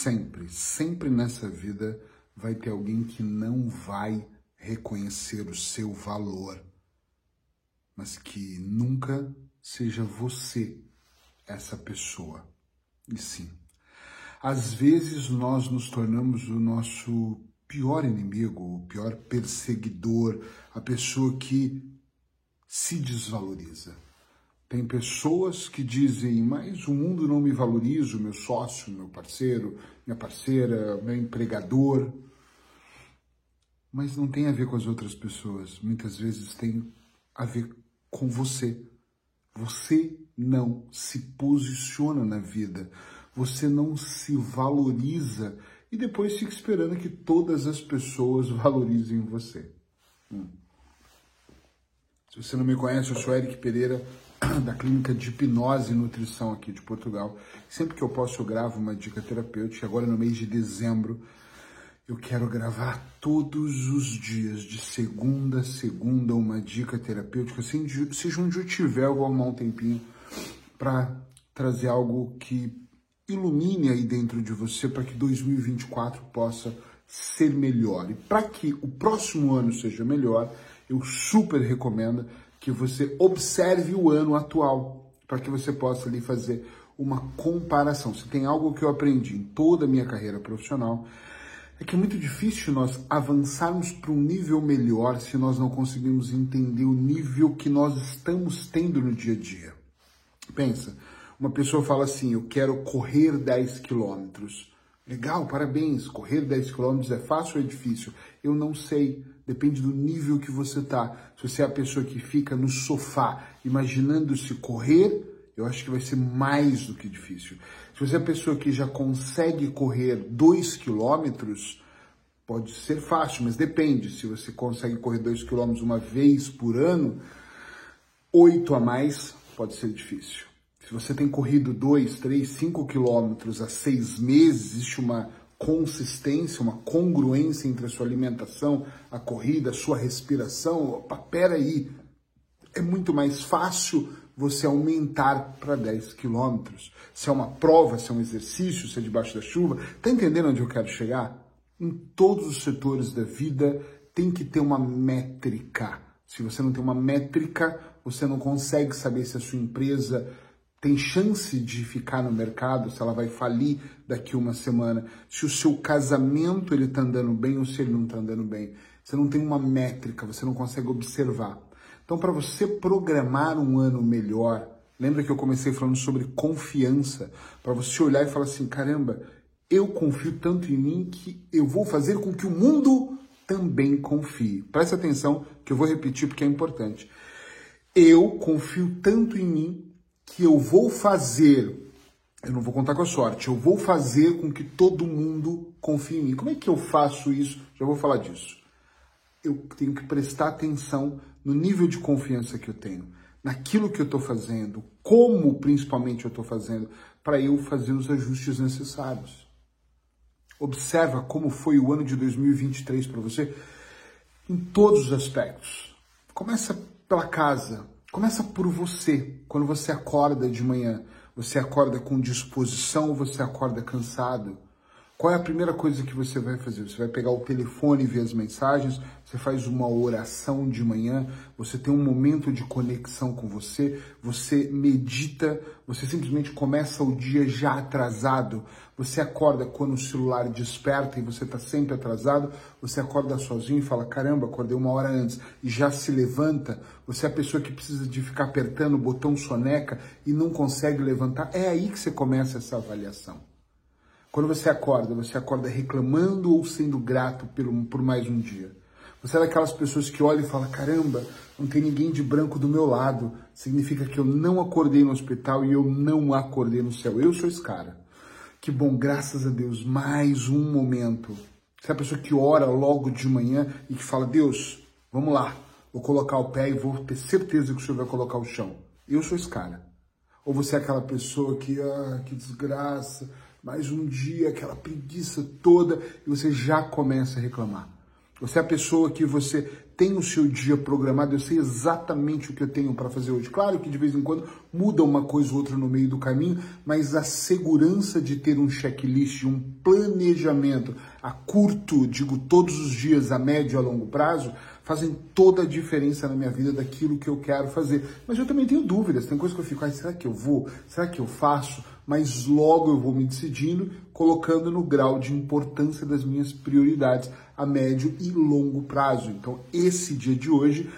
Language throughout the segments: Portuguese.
Sempre, sempre nessa vida vai ter alguém que não vai reconhecer o seu valor, mas que nunca seja você essa pessoa. E sim, às vezes nós nos tornamos o nosso pior inimigo, o pior perseguidor, a pessoa que se desvaloriza. Tem pessoas que dizem, mas o mundo não me valoriza, o meu sócio, meu parceiro, minha parceira, meu empregador. Mas não tem a ver com as outras pessoas. Muitas vezes tem a ver com você. Você não se posiciona na vida. Você não se valoriza e depois fica esperando que todas as pessoas valorizem você. Hum. Se você não me conhece, eu sou Eric Pereira, da clínica de hipnose e nutrição aqui de Portugal. Sempre que eu posso, eu gravo uma dica terapêutica. Agora, no mês de dezembro, eu quero gravar todos os dias, de segunda a segunda, uma dica terapêutica. Seja onde eu tiver, eu vou arrumar um tempinho para trazer algo que ilumine aí dentro de você para que 2024 possa ser melhor. E para que o próximo ano seja melhor, eu super recomendo que você observe o ano atual, para que você possa ali fazer uma comparação. Se tem algo que eu aprendi em toda a minha carreira profissional, é que é muito difícil nós avançarmos para um nível melhor se nós não conseguimos entender o nível que nós estamos tendo no dia a dia. Pensa, uma pessoa fala assim: Eu quero correr 10 quilômetros. Legal, parabéns. Correr 10 quilômetros é fácil ou é difícil? Eu não sei. Depende do nível que você tá. Se você é a pessoa que fica no sofá imaginando-se correr, eu acho que vai ser mais do que difícil. Se você é a pessoa que já consegue correr 2 quilômetros, pode ser fácil, mas depende. Se você consegue correr 2 quilômetros uma vez por ano, 8 a mais pode ser difícil. Se você tem corrido 2, 3, 5 quilômetros há seis meses, existe uma consistência, uma congruência entre a sua alimentação, a corrida, a sua respiração. Opa, peraí, é muito mais fácil você aumentar para 10 quilômetros. Se é uma prova, se é um exercício, se é debaixo da chuva. Tá entendendo onde eu quero chegar? Em todos os setores da vida tem que ter uma métrica. Se você não tem uma métrica, você não consegue saber se a sua empresa tem chance de ficar no mercado, se ela vai falir daqui uma semana, se o seu casamento ele está andando bem ou se ele não está andando bem. Você não tem uma métrica, você não consegue observar. Então, para você programar um ano melhor, lembra que eu comecei falando sobre confiança, para você olhar e falar assim, caramba, eu confio tanto em mim que eu vou fazer com que o mundo também confie. Preste atenção que eu vou repetir porque é importante. Eu confio tanto em mim que eu vou fazer, eu não vou contar com a sorte, eu vou fazer com que todo mundo confie em mim. Como é que eu faço isso? Já vou falar disso. Eu tenho que prestar atenção no nível de confiança que eu tenho, naquilo que eu estou fazendo, como principalmente eu estou fazendo, para eu fazer os ajustes necessários. Observa como foi o ano de 2023 para você em todos os aspectos. Começa pela casa, Começa por você. Quando você acorda de manhã, você acorda com disposição ou você acorda cansado? Qual é a primeira coisa que você vai fazer? Você vai pegar o telefone e ver as mensagens, você faz uma oração de manhã, você tem um momento de conexão com você, você medita, você simplesmente começa o dia já atrasado. Você acorda quando o celular desperta e você está sempre atrasado, você acorda sozinho e fala: caramba, acordei uma hora antes e já se levanta. Você é a pessoa que precisa de ficar apertando o botão soneca e não consegue levantar. É aí que você começa essa avaliação. Quando você acorda, você acorda reclamando ou sendo grato por, por mais um dia? Você é daquelas pessoas que olham e fala: caramba, não tem ninguém de branco do meu lado. Significa que eu não acordei no hospital e eu não acordei no céu. Eu sou esse cara. Que bom, graças a Deus, mais um momento. Você é a pessoa que ora logo de manhã e que fala: Deus, vamos lá, vou colocar o pé e vou ter certeza que o Senhor vai colocar o chão. Eu sou esse cara. Ou você é aquela pessoa que, ah, que desgraça, mais um dia, aquela preguiça toda, e você já começa a reclamar. Você é a pessoa que você tem o seu dia programado, eu sei exatamente o que eu tenho para fazer hoje. Claro que de vez em quando muda uma coisa ou outra no meio do caminho, mas a segurança de ter um checklist, um planejamento a curto, digo todos os dias, a médio e a longo prazo, fazem toda a diferença na minha vida daquilo que eu quero fazer. Mas eu também tenho dúvidas, tem coisas que eu fico, ah, será que eu vou? Será que eu faço? Mas logo eu vou me decidindo, colocando no grau de importância das minhas prioridades a médio e longo prazo. Então, esse dia de hoje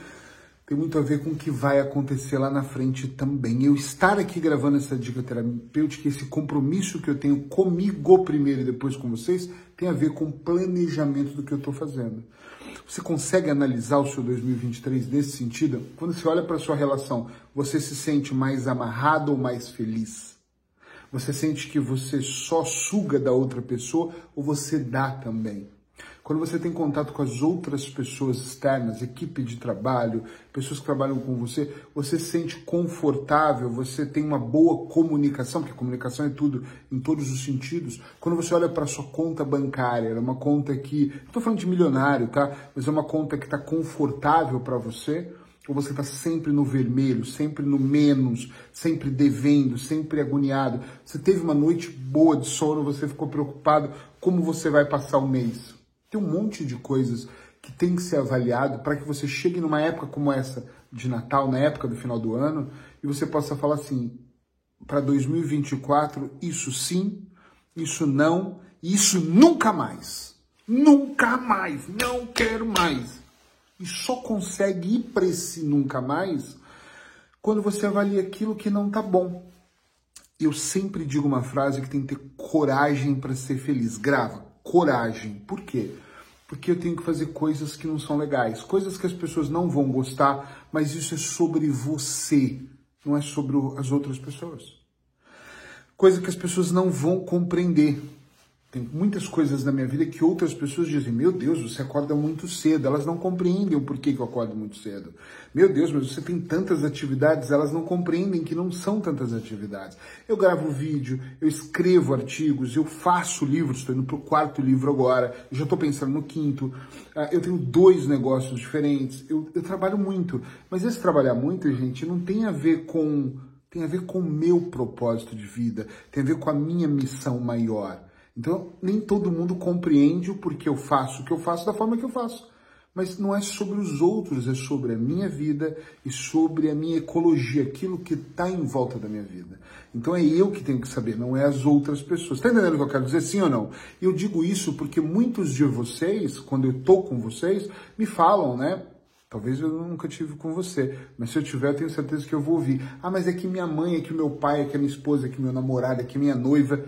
tem muito a ver com o que vai acontecer lá na frente também. Eu estar aqui gravando essa dica terapêutica, esse compromisso que eu tenho comigo primeiro e depois com vocês, tem a ver com o planejamento do que eu estou fazendo. Você consegue analisar o seu 2023 nesse sentido? Quando você olha para a sua relação, você se sente mais amarrado ou mais feliz? Você sente que você só suga da outra pessoa ou você dá também? Quando você tem contato com as outras pessoas externas, equipe de trabalho, pessoas que trabalham com você, você se sente confortável, você tem uma boa comunicação, porque comunicação é tudo, em todos os sentidos. Quando você olha para sua conta bancária, é uma conta que, estou falando de milionário, tá? Mas é uma conta que está confortável para você, ou você está sempre no vermelho, sempre no menos, sempre devendo, sempre agoniado. Você teve uma noite boa de sono, você ficou preocupado como você vai passar o mês. Tem um monte de coisas que tem que ser avaliado para que você chegue numa época como essa de Natal, na época do final do ano, e você possa falar assim: para 2024, isso sim, isso não, isso nunca mais. Nunca mais, não quero mais. E só consegue ir para esse nunca mais quando você avalia aquilo que não tá bom. Eu sempre digo uma frase que tem que ter coragem para ser feliz. Grava coragem. Por quê? Porque eu tenho que fazer coisas que não são legais, coisas que as pessoas não vão gostar, mas isso é sobre você, não é sobre as outras pessoas. Coisa que as pessoas não vão compreender. Tem muitas coisas na minha vida que outras pessoas dizem: Meu Deus, você acorda muito cedo. Elas não compreendem o porquê que eu acordo muito cedo. Meu Deus, mas você tem tantas atividades. Elas não compreendem que não são tantas atividades. Eu gravo vídeo, eu escrevo artigos, eu faço livros. Estou indo para o quarto livro agora. Já estou pensando no quinto. Ah, eu tenho dois negócios diferentes. Eu, eu trabalho muito. Mas esse trabalhar muito, gente, não tem a ver com. Tem a ver com o meu propósito de vida. Tem a ver com a minha missão maior. Então, nem todo mundo compreende o porquê eu faço o que eu faço da forma que eu faço. Mas não é sobre os outros, é sobre a minha vida e sobre a minha ecologia, aquilo que está em volta da minha vida. Então é eu que tenho que saber, não é as outras pessoas. Está entendendo o que eu quero dizer, sim ou não? Eu digo isso porque muitos de vocês, quando eu estou com vocês, me falam, né? Talvez eu nunca tive com você, mas se eu tiver, eu tenho certeza que eu vou ouvir. Ah, mas é que minha mãe, é que meu pai, é que minha esposa, é que meu namorado, é que minha noiva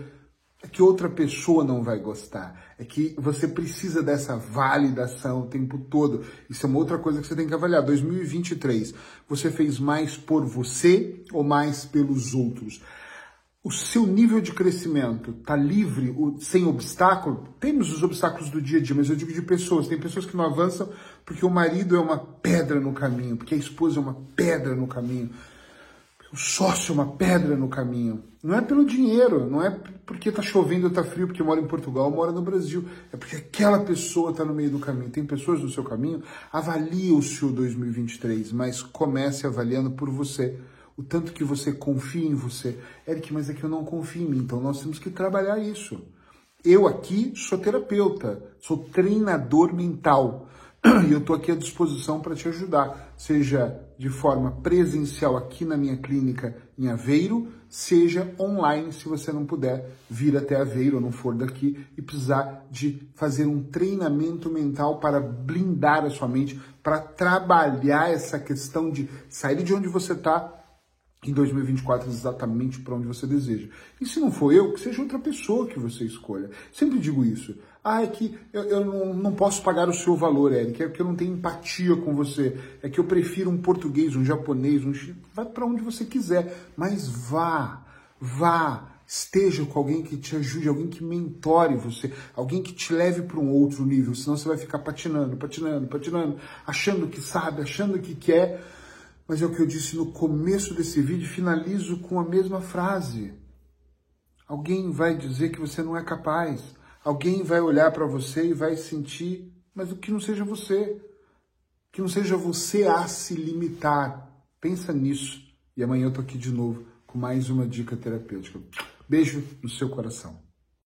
é que outra pessoa não vai gostar. É que você precisa dessa validação o tempo todo. Isso é uma outra coisa que você tem que avaliar. 2023, você fez mais por você ou mais pelos outros? O seu nível de crescimento está livre, sem obstáculo? Temos os obstáculos do dia a dia, mas eu digo de pessoas. Tem pessoas que não avançam porque o marido é uma pedra no caminho, porque a esposa é uma pedra no caminho o sócio é uma pedra no caminho. Não é pelo dinheiro, não é porque está chovendo está frio, porque mora em Portugal mora no Brasil. É porque aquela pessoa está no meio do caminho. Tem pessoas no seu caminho. Avalie o seu 2023, mas comece avaliando por você. O tanto que você confia em você. Eric, mas é que eu não confio em mim. Então nós temos que trabalhar isso. Eu aqui sou terapeuta, sou treinador mental. E eu estou aqui à disposição para te ajudar, seja de forma presencial aqui na minha clínica em Aveiro, seja online se você não puder vir até Aveiro ou não for daqui e precisar de fazer um treinamento mental para blindar a sua mente, para trabalhar essa questão de sair de onde você está em 2024 exatamente para onde você deseja. E se não for eu, que seja outra pessoa que você escolha. Sempre digo isso. Ah, é que eu, eu não, não, posso pagar o seu valor, Eric, é que eu não tenho empatia com você, é que eu prefiro um português, um japonês, um vai para onde você quiser, mas vá, vá, esteja com alguém que te ajude, alguém que mentore você, alguém que te leve para um outro nível, senão você vai ficar patinando, patinando, patinando, achando que sabe, achando que quer, mas é o que eu disse no começo desse vídeo, finalizo com a mesma frase. Alguém vai dizer que você não é capaz. Alguém vai olhar para você e vai sentir, mas o que não seja você. Que não seja você a se limitar. Pensa nisso. E amanhã eu tô aqui de novo com mais uma dica terapêutica. Beijo no seu coração.